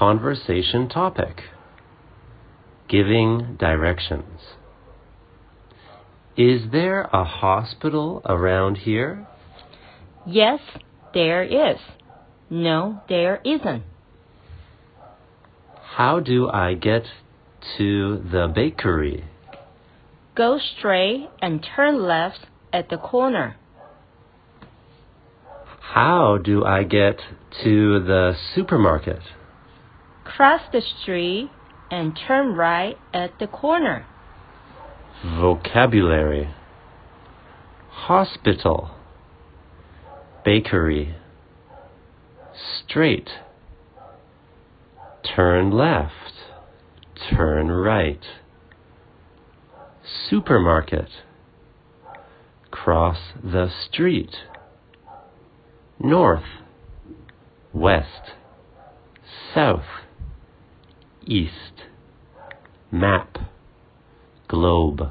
Conversation topic Giving directions. Is there a hospital around here? Yes, there is. No, there isn't. How do I get to the bakery? Go straight and turn left at the corner. How do I get to the supermarket? Cross the street and turn right at the corner. Vocabulary. Hospital. Bakery. Straight Turn left. Turn right. Supermarket. Cross the street. North. West. South East. Map. Globe